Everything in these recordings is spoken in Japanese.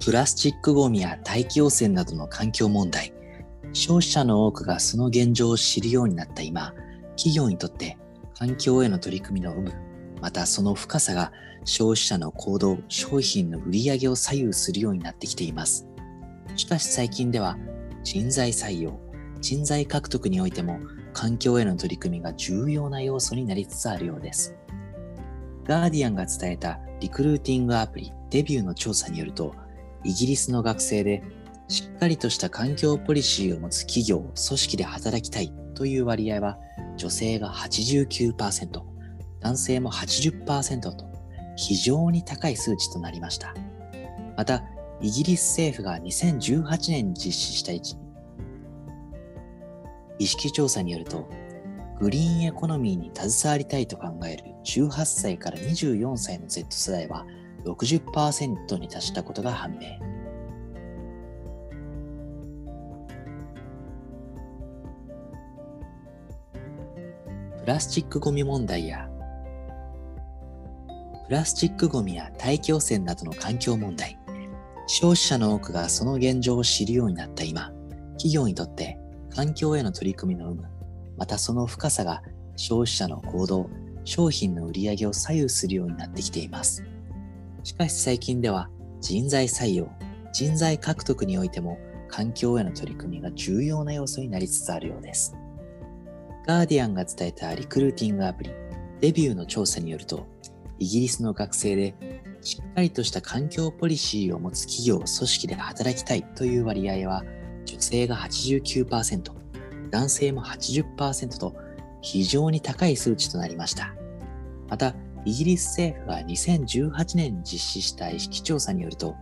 プラスチックごみや大気汚染などの環境問題、消費者の多くがその現状を知るようになった今、企業にとって環境への取り組みの有無、またその深さが消費者の行動、商品の売り上げを左右するようになってきています。しかし最近では人材採用、人材獲得においても環境への取り組みが重要な要素になりつつあるようです。ガーディアンが伝えたリクルーティングアプリデビューの調査によると、イギリスの学生でしっかりとした環境ポリシーを持つ企業、組織で働きたいという割合は女性が89%、男性も80%と非常に高い数値となりました。また、イギリス政府が2018年に実施した意識調査によると、グリーンエコノミーに携わりたいと考える18歳から24歳の Z 世代は60%に達したことが判明。プラスチックごみ問題やプラスチックごみや大気汚染などの環境問題、消費者の多くがその現状を知るようになった今、企業にとって環境への取り組みの有無、またその深さが消費者の行動、商品の売り上げを左右するようになってきています。しかし最近では人材採用、人材獲得においても環境への取り組みが重要な要素になりつつあるようです。ガーディアンが伝えたリクルーティングアプリ、デビューの調査によると、イギリスの学生でしっかりとした環境ポリシーを持つ企業、組織で働きたいという割合は女性が89%、男性も80%と非常に高い数値となりました。また、イギリス政府が2018年に実施した意識調査によると、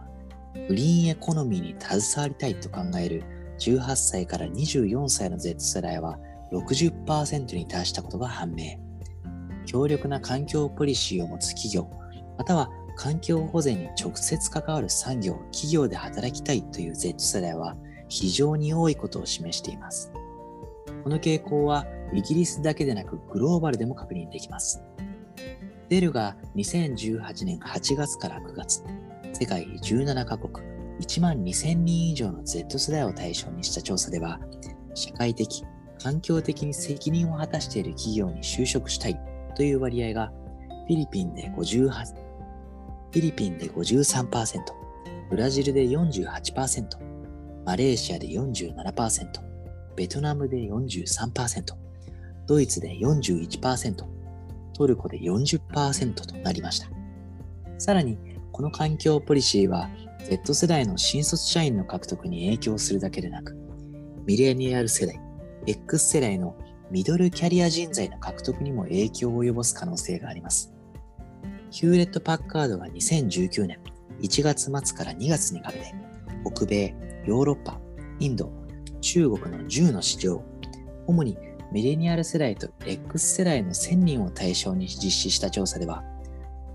グリーンエコノミーに携わりたいと考える18歳から24歳の Z 世代は60%に達したことが判明。強力な環境ポリシーを持つ企業、または環境保全に直接関わる産業、企業で働きたいという Z 世代は非常に多いことを示しています。この傾向はイギリスだけでなくグローバルでも確認できます。デルが2018年8月から9月、世界17カ国。1万2000人以上の Z 世代を対象にした調査では、社会的、環境的に責任を果たしている企業に就職したいという割合がフィリピンで58、フィリピンで53%、ブラジルで48%、マレーシアで47%、ベトナムで43%、ドイツで41%、トルコで40%となりました。さらに、この環境ポリシーは Z 世代の新卒社員の獲得に影響するだけでなく、ミレニアル世代、X 世代のミドルキャリア人材の獲得にも影響を及ぼす可能性があります。ヒューレット・パッカードは2019年1月末から2月にかけて、北米、ヨーロッパ、インド、中国の10の市場、主にミレニアル世代と X 世代の1000人を対象に実施した調査では、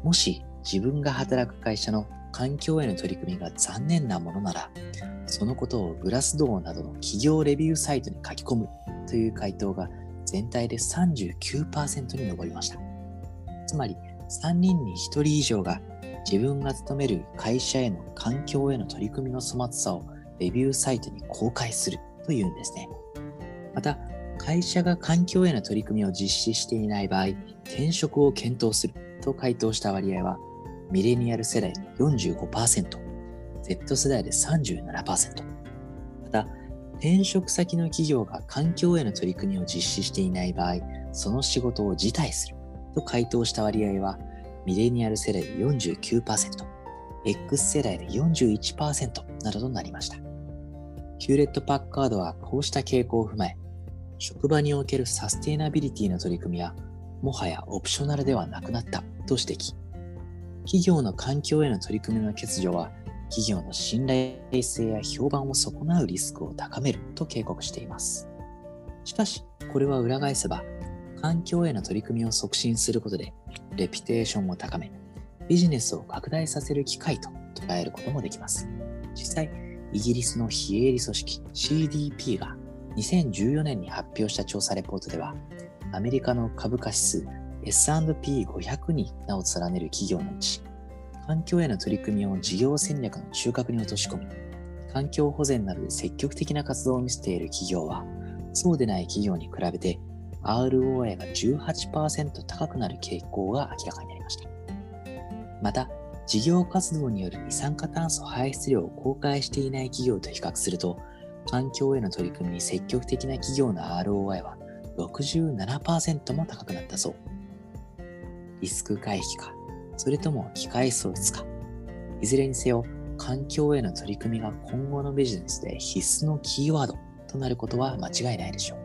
もし自分が働く会社の環境への取り組みが残念なものなら、そのことをグラスドーなどの企業レビューサイトに書き込むという回答が全体で39%に上りました。つまり、3人に1人以上が自分が勤める会社への環境への取り組みの粗末さをレビューサイトに公開するというんですね。また、会社が環境への取り組みを実施していない場合、転職を検討すると回答した割合は、ミレニアル世代で45%、Z 世代で37%。また、転職先の企業が環境への取り組みを実施していない場合、その仕事を辞退すると回答した割合は、ミレニアル世代で49%、X 世代で41%などとなりました。ヒューレット・パッカードはこうした傾向を踏まえ、職場におけるサステイナビリティの取り組みは、もはやオプショナルではなくなったと指摘。企業の環境への取り組みの欠如は、企業の信頼性や評判を損なうリスクを高めると警告しています。しかし、これは裏返せば、環境への取り組みを促進することで、レピュテーションを高め、ビジネスを拡大させる機会と捉えることもできます。実際、イギリスの非営利組織 CDP が2014年に発表した調査レポートでは、アメリカの株価指数 S&P500 に名を連ねる企業のうち、環境への取り組みを事業戦略の中核に落とし込み、環境保全などで積極的な活動を見せている企業は、そうでない企業に比べて ROI が18%高くなる傾向が明らかになりました。また、事業活動による二酸化炭素排出量を公開していない企業と比較すると、環境への取り組みに積極的な企業の ROI は67%も高くなったそう。リスク回避か、それとも機械創出か。いずれにせよ、環境への取り組みが今後のビジネスで必須のキーワードとなることは間違いないでしょう。